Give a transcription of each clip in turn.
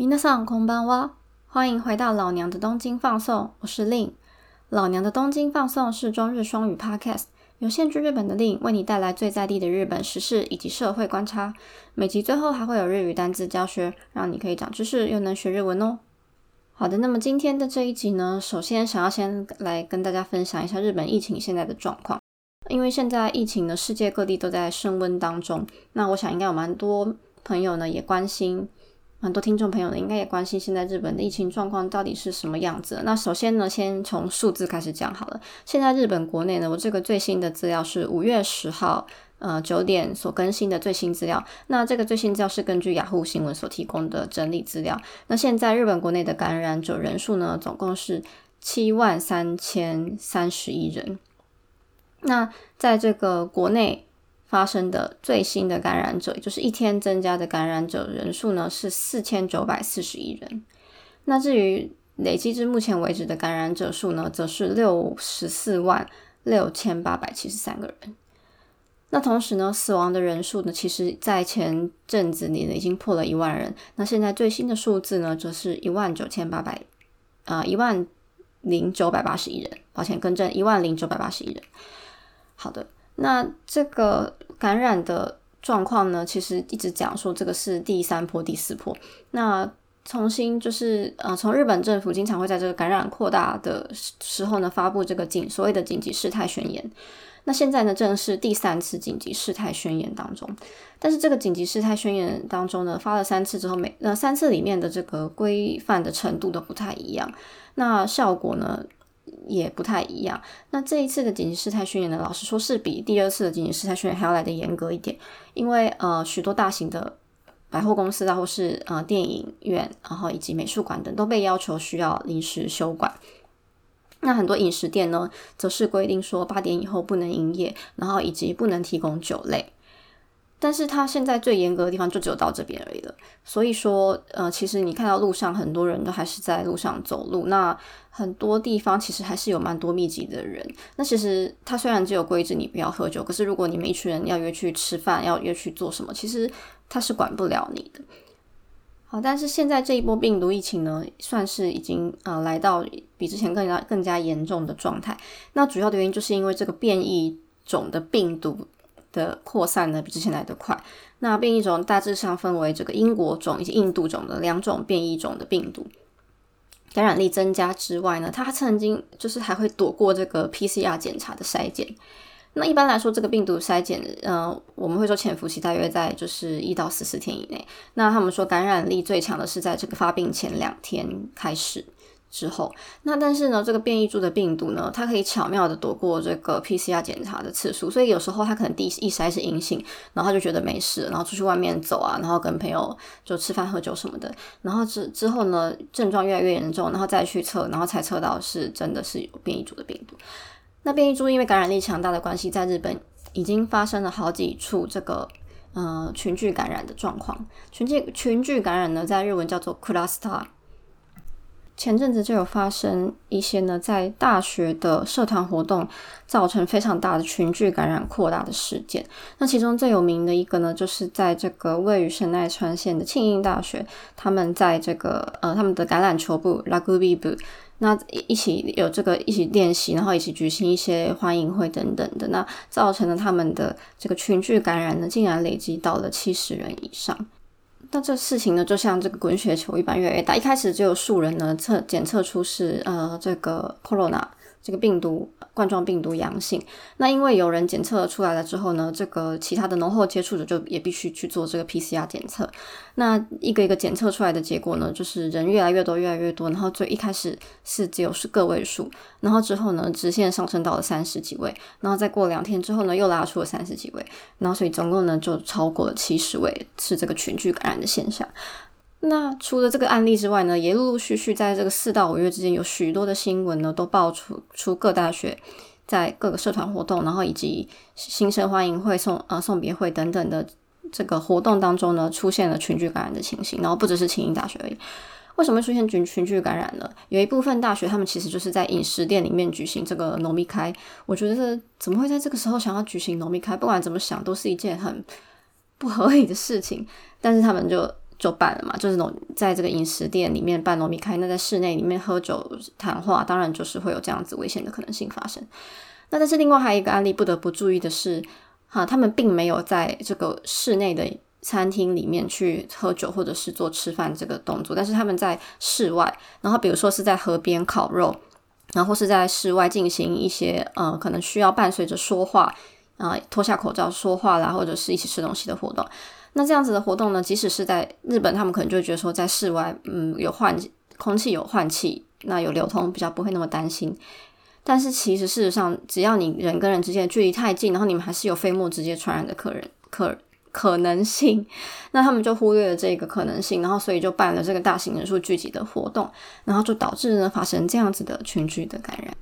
皆さんこんばんは，欢迎回到老娘的东京放送，我是令。老娘的东京放送是中日双语 Podcast，有现居日本的令为你带来最在地的日本时事以及社会观察。每集最后还会有日语单字教学，让你可以长知识又能学日文哦。好的，那么今天的这一集呢，首先想要先来跟大家分享一下日本疫情现在的状况，因为现在疫情呢，世界各地都在升温当中，那我想应该有蛮多朋友呢也关心。 很多听众朋友呢，应该也关心现在日本的疫情状况到底是什么样子。那首先呢，先从数字开始讲好了。现在日本国内呢，我这个最新的资料是五月十号，呃九点所更新的最新资料。那这个最新资料是根据雅虎新闻所提供的整理资料。那现在日本国内的感染者人数呢，总共是七万三千三十一人。那在这个国内。发生的最新的感染者，也就是一天增加的感染者人数呢，是四千九百四十一人。那至于累计至目前为止的感染者数呢，则是六十四万六千八百七十三个人。那同时呢，死亡的人数呢，其实在前阵子里已经破了一万人。那现在最新的数字呢，则是一万九千八百啊一万零九百八十一人。抱歉，更正，一万零九百八十一人。好的。那这个感染的状况呢，其实一直讲说这个是第三波、第四波。那重新就是呃，从日本政府经常会在这个感染扩大的时候呢，发布这个紧所谓的紧急事态宣言。那现在呢，正是第三次紧急事态宣言当中。但是这个紧急事态宣言当中呢，发了三次之后，每呃三次里面的这个规范的程度都不太一样。那效果呢？也不太一样。那这一次的紧急事态宣言呢，老实说是比第二次的紧急事态宣言还要来的严格一点，因为呃许多大型的百货公司啊，或是呃电影院，然后以及美术馆等都被要求需要临时休馆。那很多饮食店呢，则是规定说八点以后不能营业，然后以及不能提供酒类。但是它现在最严格的地方就只有到这边而已了，所以说，呃，其实你看到路上很多人都还是在路上走路，那很多地方其实还是有蛮多密集的人。那其实它虽然只有规制你不要喝酒，可是如果你们一群人要约去吃饭，要约去做什么，其实它是管不了你的。好，但是现在这一波病毒疫情呢，算是已经呃来到比之前更加更加严重的状态。那主要的原因就是因为这个变异种的病毒。的扩散呢比之前来的快。那变异种大致上分为这个英国种以及印度种的两种变异种的病毒，感染力增加之外呢，它曾经就是还会躲过这个 PCR 检查的筛检。那一般来说，这个病毒筛检，呃，我们会说潜伏期大约在就是一到十四天以内。那他们说感染力最强的是在这个发病前两天开始。之后，那但是呢，这个变异株的病毒呢，它可以巧妙的躲过这个 PCR 检查的次数，所以有时候它可能第一筛是阴性，然后他就觉得没事，然后出去外面走啊，然后跟朋友就吃饭喝酒什么的，然后之之后呢，症状越来越严重，然后再去测，然后才测到是真的是有变异株的病毒。那变异株因为感染力强大的关系，在日本已经发生了好几处这个呃群聚感染的状况。群聚群聚感染呢，在日文叫做 cluster。前阵子就有发生一些呢，在大学的社团活动造成非常大的群聚感染扩大的事件。那其中最有名的一个呢，就是在这个位于神奈川县的庆应大学，他们在这个呃他们的橄榄球部 （rugby 部）那一起有这个一起练习，然后一起举行一些欢迎会等等的，那造成了他们的这个群聚感染呢，竟然累积到了七十人以上。那这事情呢，就像这个滚雪球一般越来越大。一开始只有数人呢测检测出是呃这个 corona 这个病毒冠状病毒阳性。那因为有人检测出来了之后呢，这个其他的浓厚接触者就也必须去做这个 PCR 检测。那一个一个检测出来的结果呢，就是人越来越多，越来越多，然后最一开始是只有是个位数，然后之后呢，直线上升到了三十几位，然后再过两天之后呢，又拉出了三十几位，然后所以总共呢就超过了七十位，是这个群聚感染的现象。那除了这个案例之外呢，也陆陆续续在这个四到五月之间，有许多的新闻呢都爆出出各大学在各个社团活动，然后以及新生欢迎会、送呃送别会等等的。这个活动当中呢，出现了群聚感染的情形，然后不只是清英大学而已。为什么会出现群群聚感染呢？有一部分大学他们其实就是在饮食店里面举行这个农密开，我觉得怎么会在这个时候想要举行农密开？不管怎么想，都是一件很不合理的事情。但是他们就就办了嘛，就是那种在这个饮食店里面办农米开，那在室内里面喝酒谈话，当然就是会有这样子危险的可能性发生。那但是另外还有一个案例不得不注意的是，哈，他们并没有在这个室内的餐厅里面去喝酒或者是做吃饭这个动作，但是他们在室外，然后比如说是在河边烤肉，然后是在室外进行一些呃可能需要伴随着说话啊脱下口罩说话啦，或者是一起吃东西的活动。那这样子的活动呢，即使是在日本，他们可能就会觉得说，在室外，嗯，有换空气有换气，那有流通，比较不会那么担心。但是其实事实上，只要你人跟人之间的距离太近，然后你们还是有飞沫直接传染的客人可可能性，那他们就忽略了这个可能性，然后所以就办了这个大型人数聚集的活动，然后就导致呢发生这样子的群聚的感染。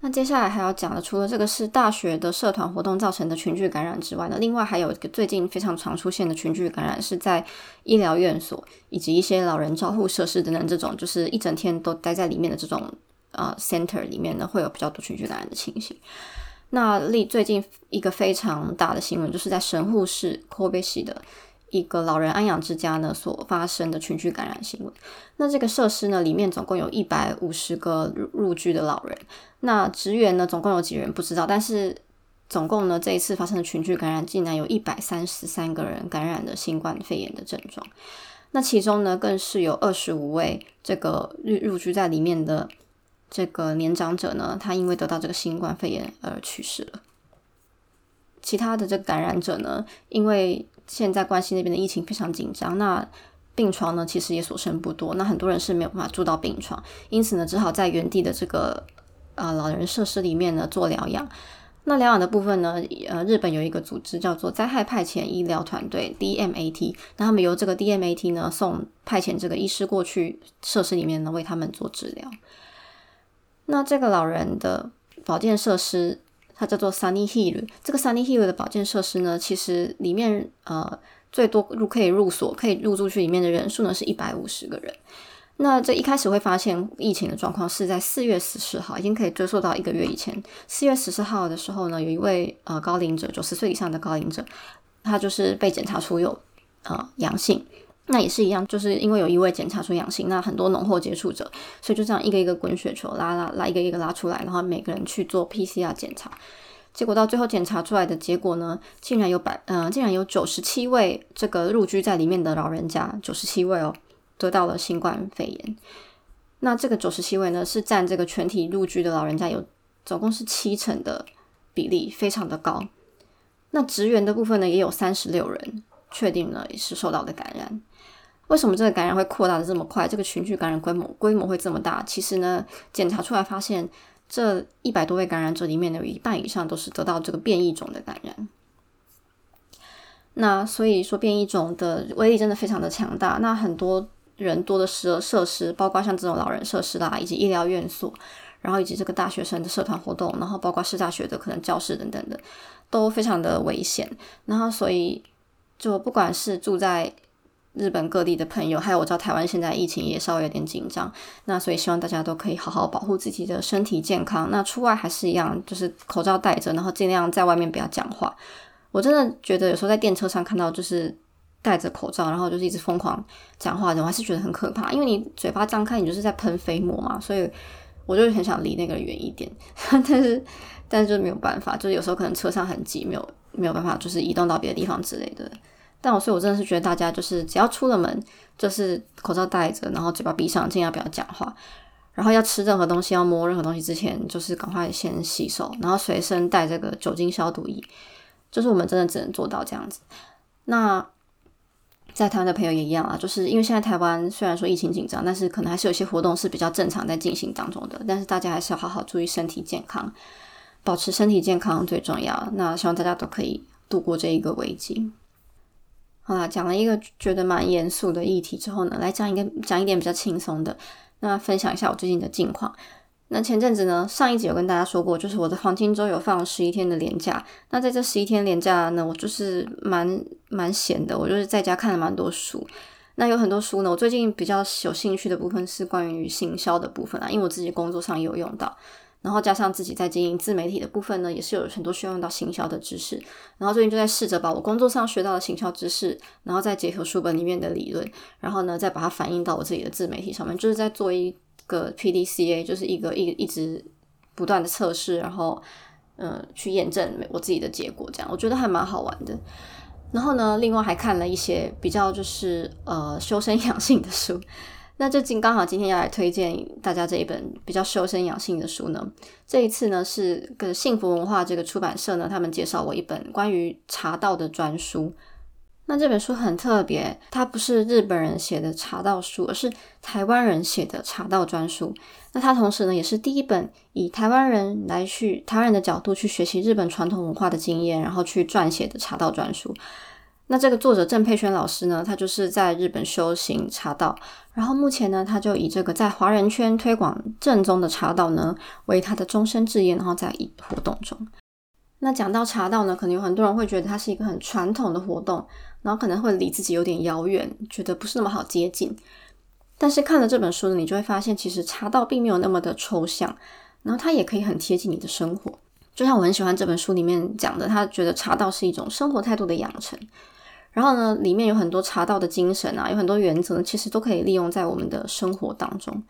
那接下来还要讲的，除了这个是大学的社团活动造成的群聚感染之外呢，另外还有一个最近非常常出现的群聚感染，是在医疗院所以及一些老人照护设施等等这种，就是一整天都待在里面的这种呃 center 里面呢，会有比较多群聚感染的情形。那例最近一个非常大的新闻，就是在神户市 Kobe 市的。一个老人安养之家呢所发生的群聚感染新闻。那这个设施呢里面总共有一百五十个入入居的老人。那职员呢总共有几人不知道，但是总共呢这一次发生的群聚感染竟然有一百三十三个人感染了新冠肺炎的症状。那其中呢更是有二十五位这个入入居在里面的这个年长者呢，他因为得到这个新冠肺炎而去世了。其他的这个感染者呢，因为现在关西那边的疫情非常紧张，那病床呢其实也所剩不多，那很多人是没有办法住到病床，因此呢只好在原地的这个呃老人设施里面呢做疗养。那疗养的部分呢，呃日本有一个组织叫做灾害派遣医疗团队 DMAT，那他们由这个 DMAT 呢送派遣这个医师过去设施里面呢为他们做治疗。那这个老人的保健设施。它叫做 Sunny Hill，这个 Sunny Hill 的保健设施呢，其实里面呃最多入可以入所可以入住去里面的人数呢是一百五十个人。那这一开始会发现疫情的状况是在四月十四号，已经可以追溯到一个月以前。四月十四号的时候呢，有一位呃高龄者，九十岁以上的高龄者，他就是被检查出有呃阳性。那也是一样，就是因为有一位检查出阳性，那很多浓厚接触者，所以就这样一个一个滚雪球拉拉拉，一个一个拉出来，然后每个人去做 PCR 检查，结果到最后检查出来的结果呢，竟然有百，嗯，竟然有九十七位这个入居在里面的老人家，九十七位哦，得到了新冠肺炎。那这个九十七位呢，是占这个全体入居的老人家有总共是七成的比例，非常的高。那职员的部分呢，也有三十六人确定了是受到的感染。为什么这个感染会扩大的这么快？这个群聚感染规模规模会这么大？其实呢，检查出来发现，这一百多位感染者里面呢，有一半以上都是得到这个变异种的感染。那所以说，变异种的威力真的非常的强大。那很多人多的设设施，包括像这种老人设施啦，以及医疗院所，然后以及这个大学生的社团活动，然后包括市大学的可能教室等等的，都非常的危险。然后所以，就不管是住在日本各地的朋友，还有我知道台湾现在疫情也稍微有点紧张，那所以希望大家都可以好好保护自己的身体健康。那出外还是一样，就是口罩戴着，然后尽量在外面不要讲话。我真的觉得有时候在电车上看到就是戴着口罩，然后就是一直疯狂讲话的，我还是觉得很可怕，因为你嘴巴张开，你就是在喷飞沫嘛。所以我就很想离那个远一点，但是但是就没有办法，就是有时候可能车上很挤，没有没有办法，就是移动到别的地方之类的。但我所以，我真的是觉得大家就是只要出了门，就是口罩戴着，然后嘴巴闭上，尽量不要讲话。然后要吃任何东西，要摸任何东西之前，就是赶快先洗手，然后随身带这个酒精消毒液。就是我们真的只能做到这样子。那在台湾的朋友也一样啊，就是因为现在台湾虽然说疫情紧张，但是可能还是有些活动是比较正常在进行当中的。但是大家还是要好好注意身体健康，保持身体健康最重要。那希望大家都可以度过这一个危机。好啦，讲了一个觉得蛮严肃的议题之后呢，来讲一个讲一点比较轻松的。那分享一下我最近的近况。那前阵子呢，上一集有跟大家说过，就是我的黄金周有放十一天的年假。那在这十一天年假呢，我就是蛮蛮闲的，我就是在家看了蛮多书。那有很多书呢，我最近比较有兴趣的部分是关于行销的部分啊，因为我自己工作上也有用到。然后加上自己在经营自媒体的部分呢，也是有很多需要用到行销的知识。然后最近就在试着把我工作上学到的行销知识，然后再结合书本里面的理论，然后呢再把它反映到我自己的自媒体上面，就是在做一个 P D C A，就是一个一一直不断的测试，然后嗯去验证我自己的结果，这样我觉得还蛮好玩的。然后呢，另外还看了一些比较就是呃修身养性的书。那就今刚好今天要来推荐大家这一本比较修身养性的书呢。这一次呢是跟幸福文化这个出版社呢，他们介绍我一本关于茶道的专书。那这本书很特别，它不是日本人写的茶道书，而是台湾人写的茶道专书。那它同时呢也是第一本以台湾人来去台湾人的角度去学习日本传统文化的经验，然后去撰写的茶道专书。那这个作者郑佩轩老师呢，他就是在日本修行茶道，然后目前呢，他就以这个在华人圈推广正宗的茶道呢为他的终身志业，然后在活动中。那讲到茶道呢，可能有很多人会觉得它是一个很传统的活动，然后可能会离自己有点遥远，觉得不是那么好接近。但是看了这本书呢，你就会发现，其实茶道并没有那么的抽象，然后它也可以很贴近你的生活。就像我很喜欢这本书里面讲的，他觉得茶道是一种生活态度的养成。然后呢，里面有很多茶道的精神啊，有很多原则，其实都可以利用在我们的生活当中。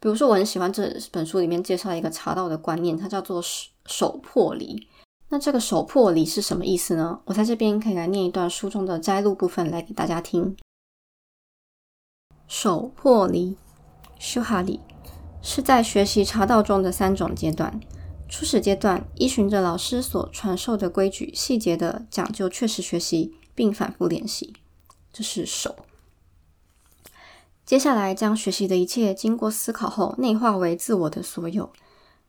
比如说，我很喜欢这本书里面介绍一个茶道的观念，它叫做手手破离。那这个手破离是什么意思呢？我在这边可以来念一段书中的摘录部分来给大家听。手破离，修哈里，是在学习茶道中的三种阶段。初始阶段，依循着老师所传授的规矩，细节的讲究，确实学习。并反复练习，这是手。接下来将学习的一切经过思考后内化为自我的所有，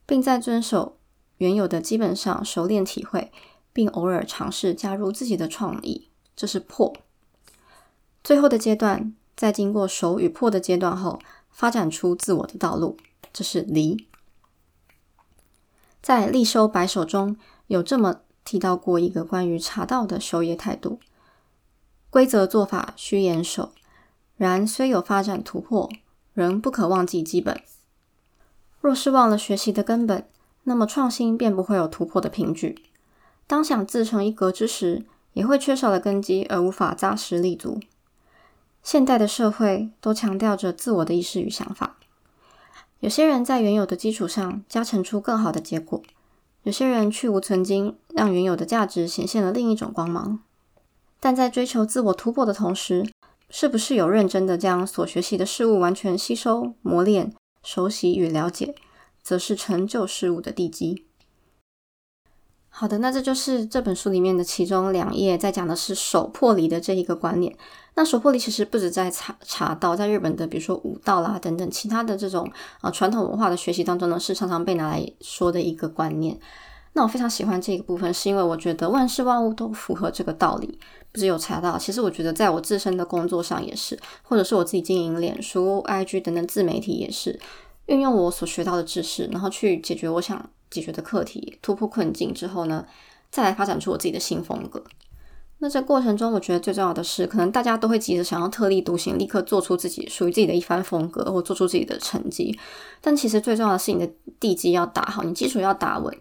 并在遵守原有的基本上熟练体会，并偶尔尝试加入自己的创意，这是破。最后的阶段，在经过手与破的阶段后，发展出自我的道路，这是离。在立收白手中有这么提到过一个关于茶道的修业态度。规则做法需严守，然虽有发展突破，仍不可忘记基本。若是忘了学习的根本，那么创新便不会有突破的凭据。当想自成一格之时，也会缺少了根基而无法扎实立足。现代的社会都强调着自我的意识与想法，有些人在原有的基础上加成出更好的结果，有些人去无存精，让原有的价值显现了另一种光芒。但在追求自我突破的同时，是不是有认真的将所学习的事物完全吸收、磨练、熟悉与了解，则是成就事物的地基。好的，那这就是这本书里面的其中两页，在讲的是手破离的这一个观念。那手破离其实不止在茶茶道，在日本的比如说武道啦等等其他的这种呃传统文化的学习当中呢，是常常被拿来说的一个观念。那我非常喜欢这个部分，是因为我觉得万事万物都符合这个道理。不是有查到，其实我觉得在我自身的工作上也是，或者是我自己经营脸书、IG 等等自媒体也是，运用我所学到的知识，然后去解决我想解决的课题，突破困境之后呢，再来发展出我自己的新风格。那这过程中，我觉得最重要的是，可能大家都会急着想要特立独行，立刻做出自己属于自己的一番风格，或做出自己的成绩。但其实最重要的是你的地基要打好，你基础要打稳，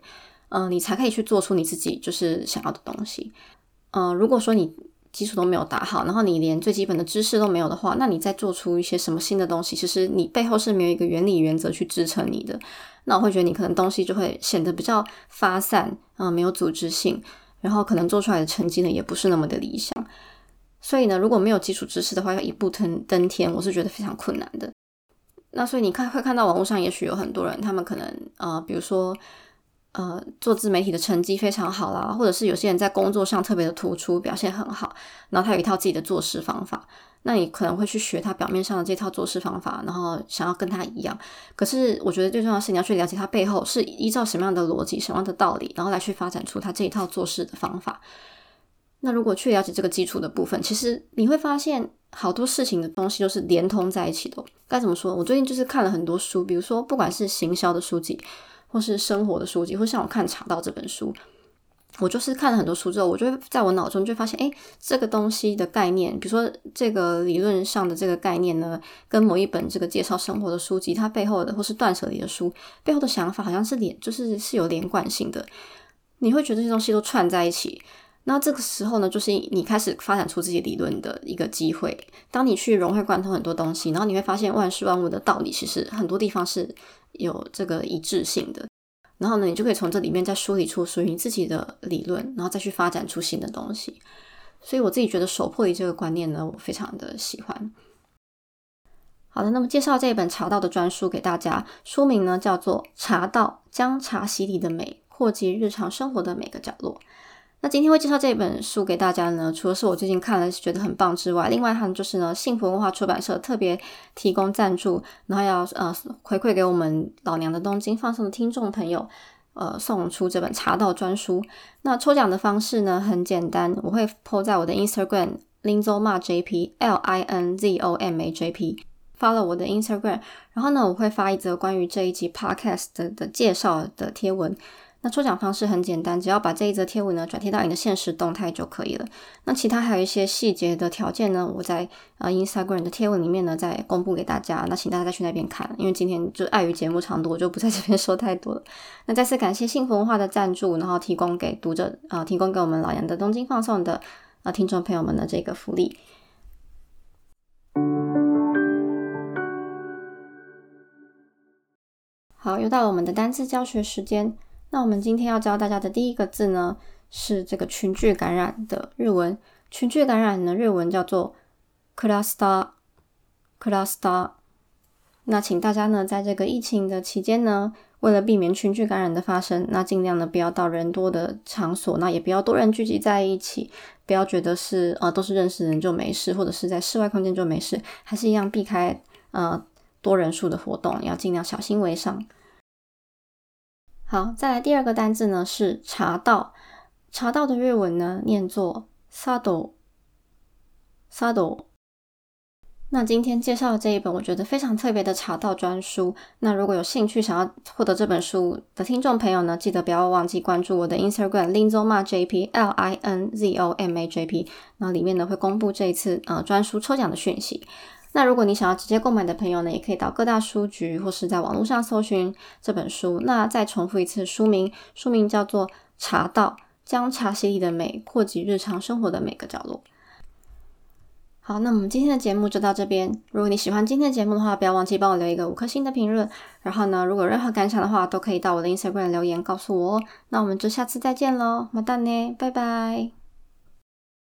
嗯，你才可以去做出你自己就是想要的东西。嗯，如果说你基础都没有打好，然后你连最基本的知识都没有的话，那你再做出一些什么新的东西，其实你背后是没有一个原理原则去支撑你的。那我会觉得你可能东西就会显得比较发散，啊，没有组织性，然后可能做出来的成绩呢也不是那么的理想。所以呢，如果没有基础知识的话，要一步登登天，我是觉得非常困难的。那所以你看会看到网络上也许有很多人，他们可能呃，比如说。呃，做自媒体的成绩非常好啦，或者是有些人在工作上特别的突出，表现很好，然后他有一套自己的做事方法，那你可能会去学他表面上的这套做事方法，然后想要跟他一样。可是我觉得最重要的是你要去了解他背后是依照什么样的逻辑、什么样的道理，然后来去发展出他这一套做事的方法。那如果去了解这个基础的部分，其实你会发现好多事情的东西都是连通在一起的。该怎么说？我最近就是看了很多书，比如说不管是行销的书籍。或是生活的书籍，或像我看《茶道》这本书，我就是看了很多书之后，我就会在我脑中就发现，哎，这个东西的概念，比如说这个理论上的这个概念呢，跟某一本这个介绍生活的书籍，它背后的或是断舍离的书背后的想法，好像是连就是是有连贯性的。你会觉得这些东西都串在一起，那这个时候呢，就是你开始发展出自己理论的一个机会。当你去融会贯通很多东西，然后你会发现万事万物的道理，其实很多地方是有这个一致性的。然后呢，你就可以从这里面再梳理出属于你自己的理论，然后再去发展出新的东西。所以我自己觉得手破离这个观念呢，我非常的喜欢。好的，那么介绍这一本茶道的专书给大家，书名呢叫做《茶道：将茶洗礼的美，扩及日常生活的每个角落》。那今天会介绍这本书给大家呢，除了是我最近看了觉得很棒之外，另外还就是呢，幸福文化出版社特别提供赞助，然后要呃回馈给我们老娘的东京放送的听众朋友，呃送出这本茶道专书。那抽奖的方式呢很简单，我会 po 在我的 Instagram linzoma jp l i n z o m a j p，发了我的 Instagram，然后呢我会发一则关于这一集 podcast 的介绍的贴文。那抽奖方式很简单，只要把这一则贴文呢转贴到你的现实动态就可以了。那其他还有一些细节的条件呢，我在呃 Instagram 的贴文里面呢再公布给大家。那请大家再去那边看，因为今天就碍于节目长度，我就不在这边 说太多了。那再次感谢幸福文化的赞助，然后提供给读者啊，提供给我们老杨的东京放送的啊听众朋友们的这个福利。好，又到了我们的单词教学时间。那我们今天要教大家的第一个字呢，是这个群聚感染的日文。群聚感染的日文叫做 cluster，cluster。那请大家呢，在这个疫情的期间呢，为了避免群聚感染的发生，那尽量呢不要到人多的场所，那也不要多人聚集在一起，不要觉得是呃都是认识人就没事，或者是在室外空间就没事，还是一样避开呃多人数的活动，要尽量小心为上。好，再来第二个单字呢是茶道。茶道的日文呢念作 sado，sado。那今天介绍的这一本，我觉得非常特别的茶道专书。那如果有兴趣想要获得这本书的听众朋友呢，记得不要忘记关注我的 Instagram linzoma jp l i n z o m a j p，那里面呢会公布这一次呃专书抽奖的讯息。那如果你想要直接购买的朋友呢，也可以到各大书局或是在网络上搜寻这本书。那再重复一次书名，书名叫做《茶道：将茶席里的美扩及日常生活的每个角落》。好，那我们今天的节目就到这边。如果你喜欢今天的节目的话，不要忘记帮我留一个五颗星的评论。然后呢，如果任何感想的话，都可以到我的 Instagram 留言告诉我哦。那我们就下次再见喽，么蛋呢，拜拜。